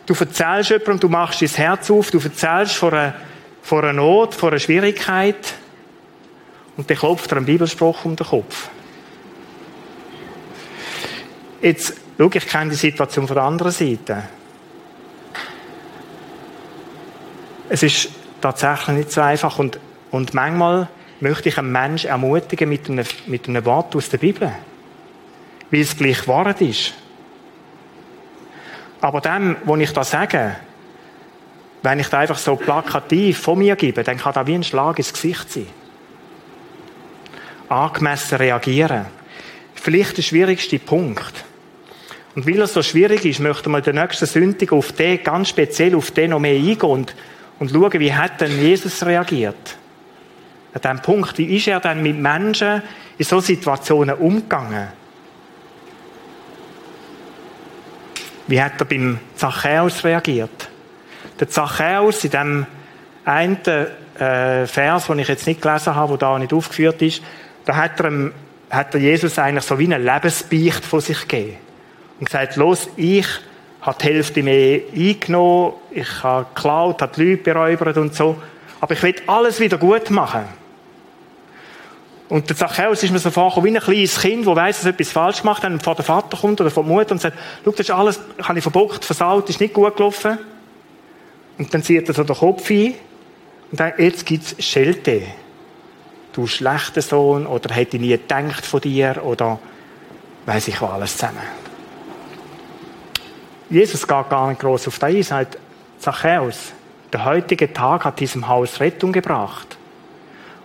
Du erzählst jemandem, du machst dein Herz auf, du erzählst von einer, von einer Not, von einer Schwierigkeit und der klopft dir einen Bibelspruch um den Kopf. Jetzt, schau, ich kenne die Situation von der anderen Seite. Es ist tatsächlich nicht so einfach und, und manchmal möchte ich einen Menschen ermutigen mit einem, mit einem Wort aus der Bibel. Weil es gleich Wahrheit ist. Aber dem, wo ich da sage, wenn ich da einfach so plakativ von mir gebe, dann kann da wie ein Schlag ins Gesicht sein. Angemessen reagieren. Vielleicht der schwierigste Punkt. Und weil es so schwierig ist, möchten wir den nächsten Sündig auf den, ganz speziell auf den noch mehr eingehen und, und schauen, wie hat denn Jesus reagiert? An diesem Punkt, wie ist er dann mit Menschen in so Situationen umgegangen? Wie hat er beim Zachäus reagiert? Der Zachäus in dem einen äh, Vers, den ich jetzt nicht gelesen habe, wo da nicht aufgeführt ist, da hat er, hat er Jesus eigentlich so wie eine Lebensbeicht von sich gegeben. Und gesagt, los, ich habe die Hälfte mehr eingenommen, ich habe geklaut, habe die Leute beräubert und so, aber ich will alles wieder gut machen. Und der Zachäus ist mir so vorgekommen wie ein kleines Kind, das weiss, dass er etwas falsch gemacht hat, und vor der Vater kommt oder vor der Mutter und sagt, schau, das ist alles, habe ich verbockt, versaut, ist nicht gut gelaufen. Und dann zieht er so den Kopf ein und sagt, jetzt gibt's Schelte. Du schlechter Sohn, oder hätte ich nie gedacht von dir, oder weiss ich was alles zusammen. Jesus geht gar nicht groß auf das ein, sagt, Zachäus, der heutige Tag hat diesem Haus Rettung gebracht.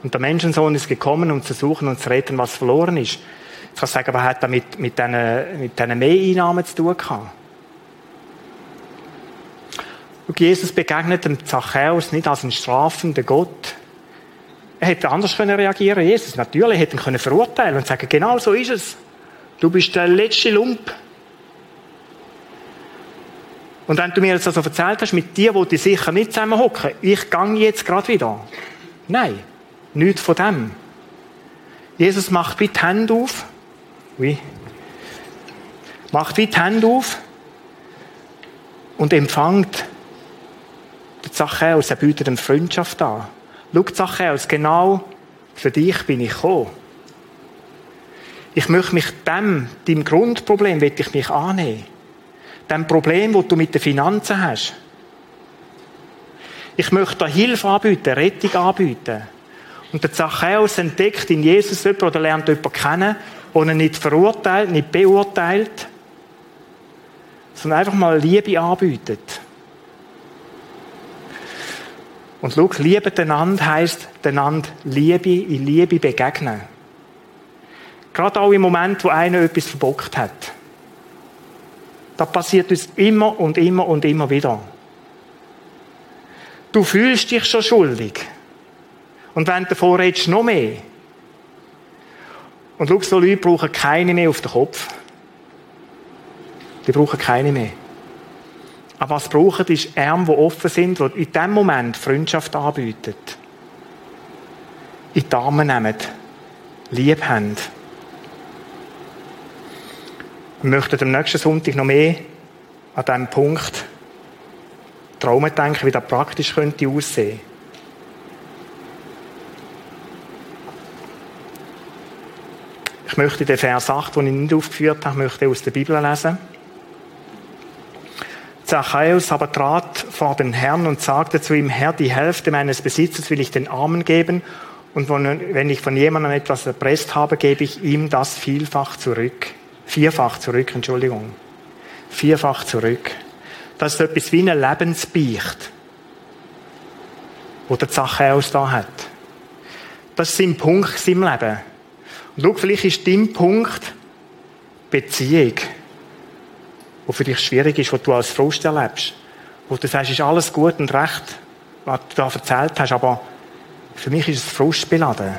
Und der Menschensohn ist gekommen, um zu suchen und zu retten, was verloren ist. Ich kann sagen, was hat damit mit diesen, mit diesen Mehreinnahmen zu tun gehabt? Und Jesus begegnet dem Zachäus nicht als ein strafender Gott. Er hätte anders können reagieren Jesus natürlich hätte ihn können verurteilen und sagen, genau so ist es. Du bist der letzte Lump. Und wenn du mir jetzt also erzählt hast, mit dir, wo die sicher nicht zusammenhocken, ich gang jetzt gerade wieder. Nein. Nichts von dem. Jesus macht wie die Hände auf. Wie? Macht wie die Hände auf und empfängt den Zachäus. Er bietet ihm Freundschaft an. Schau, Zachäus, genau für dich bin ich gekommen. Ich möchte mich dem, deinem Grundproblem, will ich mich annehmen. Dem Problem, das du mit den Finanzen hast. Ich möchte dir Hilfe anbieten, Rettung anbieten. Und der Zachäus entdeckt in Jesus jemanden oder lernt jemanden kennen, der ihn nicht verurteilt, nicht beurteilt, sondern einfach mal Liebe anbietet. Und schau, Liebe einander heisst, einander Liebe in Liebe begegnen. Gerade auch im Moment, wo einer etwas verbockt hat. Das passiert uns immer und immer und immer wieder. Du fühlst dich schon schuldig. Und wenn du davor redest, noch mehr. Und schau, so Leute brauchen keine mehr auf den Kopf. Die brauchen keine mehr. Aber was brauchen, ist Arme, die offen sind, die in dem Moment Freundschaft anbieten. In die Arme nehmen. Lieb haben. Wir möchten am nächsten Sonntag noch mehr an diesem Punkt Traumen denken, wie das praktisch könnte aussehen. Ich möchte den Vers 8, den ich nicht aufgeführt habe, möchte aus der Bibel lesen. Zachäus aber trat vor den Herrn und sagte zu ihm, Herr, die Hälfte meines Besitzes will ich den Armen geben und wenn ich von jemandem etwas erpresst habe, gebe ich ihm das vielfach zurück. Vierfach zurück, Entschuldigung. Vierfach zurück. Das ist etwas wie eine Lebensbeicht, wo der Zachäus da hat. Das ist sein Punkt im Leben. Und schau, vielleicht ist dein Punkt Beziehung, wo für dich schwierig ist, wo du als Frust erlebst. Wo du sagst, ist alles gut und recht, was du da erzählt hast, aber für mich ist es frustbeladen.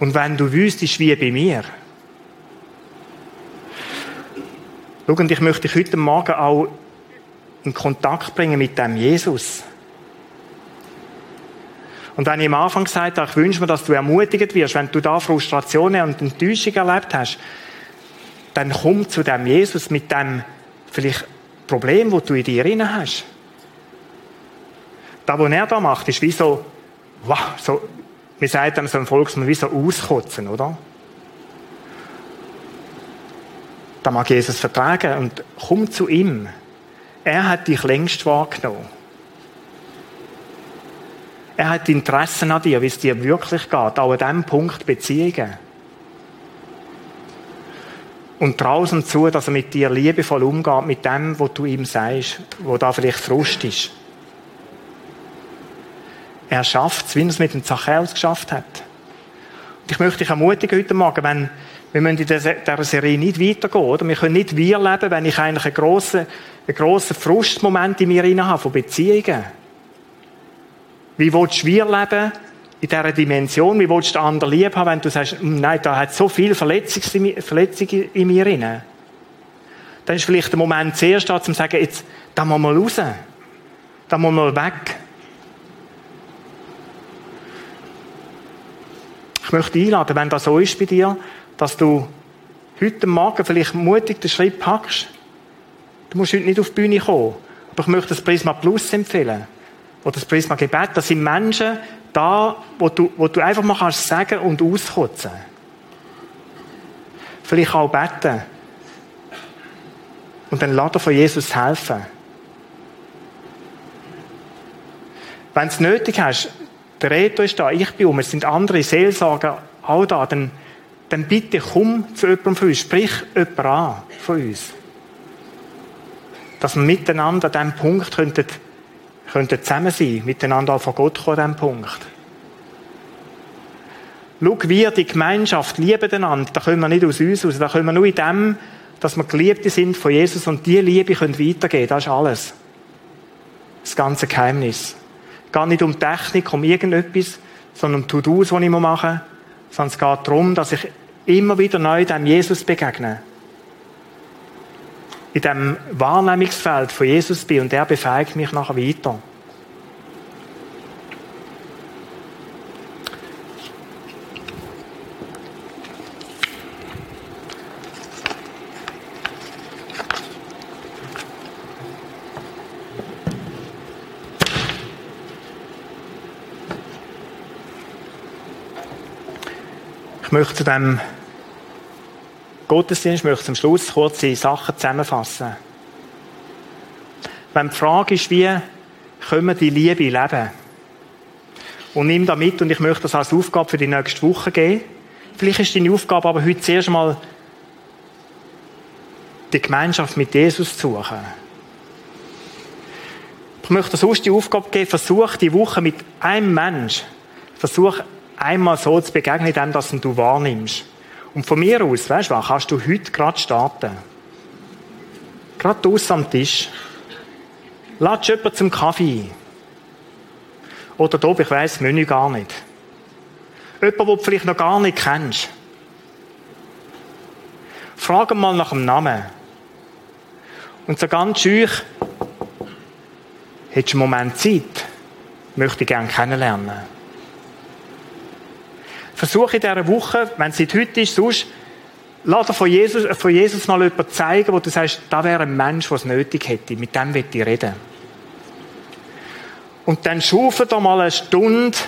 Und wenn du wüsstest, wie bei mir, Schau, und ich möchte dich heute Morgen auch in Kontakt bringen mit dem Jesus. Und wenn ich am Anfang gesagt habe, ich wünsche mir, dass du ermutigt wirst, wenn du da Frustrationen und Enttäuschung erlebt hast, dann komm zu dem Jesus mit dem vielleicht Problem, das du in dir drin hast. Das, was er da macht, ist wie so, wow, so, wir sagen dann so im Volksmund, wie so auskotzen, oder? Da mag Jesus vertragen und komm zu ihm. Er hat dich längst wahrgenommen. Er hat Interessen an dir, wie es dir wirklich geht, auch an diesem Punkt Beziehungen. Und draußen zu, dass er mit dir liebevoll umgeht, mit dem, was du ihm sagst, wo da vielleicht Frust ist. Er schafft es, wie er es mit dem Zachäus geschafft hat. Und ich möchte dich ermutigen heute Morgen, wenn wir müssen in dieser Serie nicht weitergehen? Wir können nicht wir leben, wenn ich eigentlich einen grossen, einen grossen Frustmoment in mir habe von Beziehungen. Wie willst du wir leben in dieser Dimension? Wie willst du den anderen lieb haben, wenn du sagst, hm, nein, da hat so viel Verletzungen in mir drin? Dann ist vielleicht der Moment zuerst da, um zu sagen, jetzt, da muss mal raus. Da muss mal weg. Ich möchte einladen, wenn das so ist bei dir, dass du heute Morgen vielleicht mutig den Schritt packst. Du musst heute nicht auf die Bühne kommen. Aber ich möchte das Prisma Plus empfehlen. Oder das Prisma Gebet. Das sind Menschen da, wo du, wo du einfach mal kannst sagen und auskotzen. Vielleicht auch beten. Und dann laden von Jesus helfen. Wenn du es nötig hast, der Reto ist da, ich bin um, es sind andere Seelsorger auch da, dann, dann bitte komm zu jemandem von uns, sprich jemand an von uns. Dass wir miteinander an diesem Punkt könnten, könnten zusammen sein, miteinander von Gott kommen an diesem Punkt. Schau, wir, die Gemeinschaft, lieben einander, da können wir nicht aus uns raus, da können wir nur in dem, dass wir Geliebte sind von Jesus und diese Liebe können weitergeben, das ist alles. Das ganze Geheimnis. Gar nicht um Technik, um irgendetwas, sondern um To-Dos, die ich machen muss, sondern es geht darum, dass ich immer wieder neu dem Jesus begegne. In dem Wahrnehmungsfeld von Jesus bin und er befähigt mich nachher weiter. Ich möchte dem Gottesdienst möchte zum Schluss kurze Sachen zusammenfassen. Wenn die Frage ist, wie können wir die Liebe leben? Und nimm da mit, und ich möchte das als Aufgabe für die nächste Woche geben. Vielleicht ist deine Aufgabe aber heute zuerst mal, die Gemeinschaft mit Jesus zu suchen. Ich möchte sonst die Aufgabe geben, versuch die Woche mit einem Mensch, versuch einmal so zu begegnen, dem, dass du wahrnimmst. Und von mir aus, weißt du was, kannst du heute gerade starten. Gerade draussen am Tisch. Lass jemanden zum Kaffee. Oder da, ich weiss das Menü gar nicht. Jemand, den du vielleicht noch gar nicht kennst. Frag mal nach dem Namen. Und so ganz schüch, hättest du einen Moment Zeit, möchte ich gerne kennenlernen. Versuche in dieser Woche, wenn es nicht heute ist, sonst, lass dir von Jesus, von Jesus mal jemanden zeigen, wo du sagst, da wäre ein Mensch, der es nötig hätte. Mit dem will ich reden. Und dann schaufel da mal eine Stunde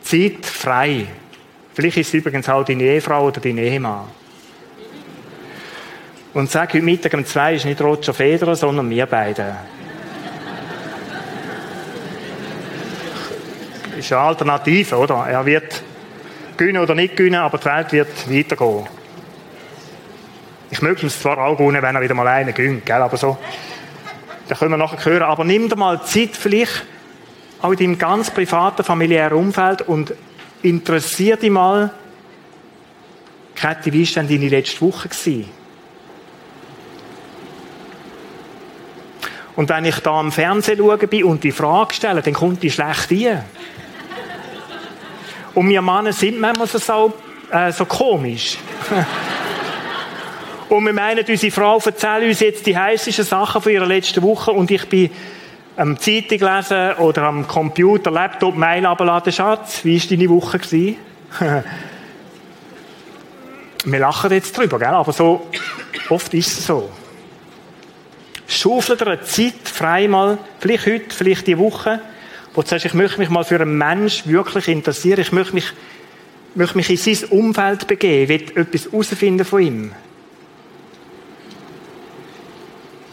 Zeit frei. Vielleicht ist es übrigens auch deine Ehefrau oder dein Ehemann. Und sag heute Mittag um zwei ist nicht Roger Federer, sondern wir beide. [LAUGHS] ist eine Alternative, oder? Er wird gewinnen oder nicht gewinnen, aber die Welt wird weitergehen. Ich möchte es zwar auch gewinnen, wenn er wieder mal einen gewinnt, gell? aber so. Da können wir nachher hören. Aber nimm dir mal Zeit, vielleicht auch in deinem ganz privaten, familiären Umfeld und interessier dich mal, Kathi, wie war denn deine letzte Woche? Gewesen? Und wenn ich da am Fernsehen schaue und die Frage stelle, dann kommt die schlecht rein. Und wir Männer sind manchmal so, äh, so komisch. und wir meinen, unsere Frau erzählt uns jetzt die heißesten Sachen von ihrer letzten Woche und ich bin am Zeitung lesen oder am Computer, Laptop, Mail abladen. Schatz, wie war deine Woche? [LAUGHS] wir lachen jetzt drüber, gell? aber so, oft ist es so. Schaufel dir eine Zeit frei mal, vielleicht heute, vielleicht die Woche, wo du sagst, ich möchte mich mal für einen Mensch wirklich interessieren, ich möchte mich, möchte mich in sein Umfeld begeben, will etwas herausfinden von ihm.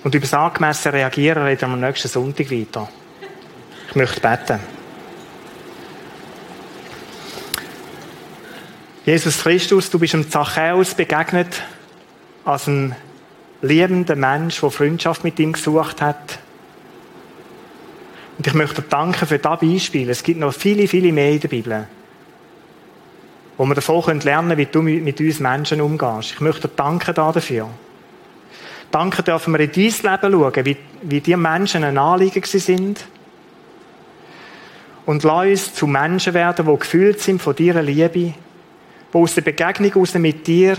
Und über das angemessene Reagieren reden wir am nächsten Sonntag weiter. Ich möchte beten. Jesus Christus, du bist dem Zachäus begegnet als ein liebender Mensch, der Freundschaft mit ihm gesucht hat Und ich möchte danken für das Beispiel. Es gibt noch viele, viele mehr in der Bibel, wo wir davon lernen können, wie du mit uns Menschen umgehst. Ich möchte danken dafür. Danke dürfen wir in dein Leben schauen, wie, wie die Menschen ein Anliegen sind. Und lass uns zu Menschen werden, die gefühlt sind von deiner Liebe, die aus der Begegnung aus mit dir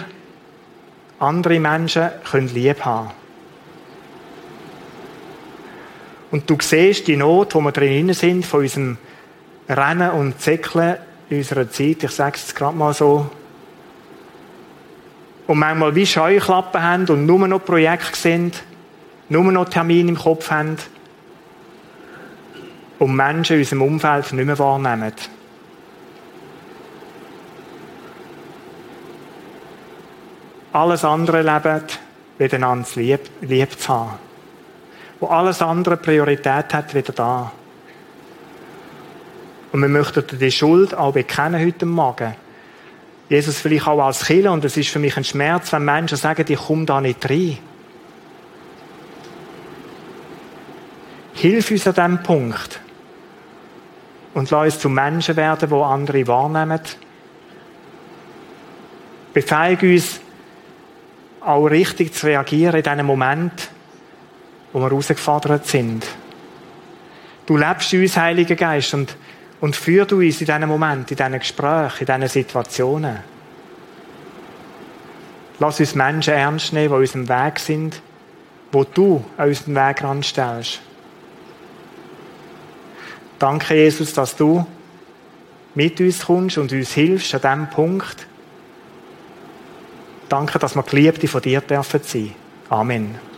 andere Menschen können lieb haben Und du siehst die Not, wo wir drin sind, von unserem Rennen und Zickeln in unserer Zeit, ich sage es gerade mal so, und manchmal wie Scheuklappen haben und nur noch Projekte sind, nur noch Termine im Kopf haben und Menschen in unserem Umfeld nicht mehr wahrnehmen. Alles andere leben, miteinander lieb, lieb zu haben. Wo alles andere Priorität hat, wieder da. Und wir möchten die Schuld auch bekennen heute Morgen. Jesus vielleicht auch als Killer und es ist für mich ein Schmerz, wenn Menschen sagen, ich komme da nicht rein. Hilf uns an diesem Punkt. Und lass uns zu Menschen werden, die andere wahrnehmen. Befeige uns, auch richtig zu reagieren in diesem Moment, wo wir herausgefordert sind. Du lebst uns, Heiliger Geist, und und führ du uns in diesen Moment, in diesen Gesprächen, in diesen Situationen. Lass uns Menschen ernst nehmen, die unserem Weg sind, wo du an unseren Weg ranstellst. Danke, Jesus, dass du mit uns kommst und uns hilfst an diesem Punkt. Danke, dass wir Geliebte von dir dürfen sein. Amen.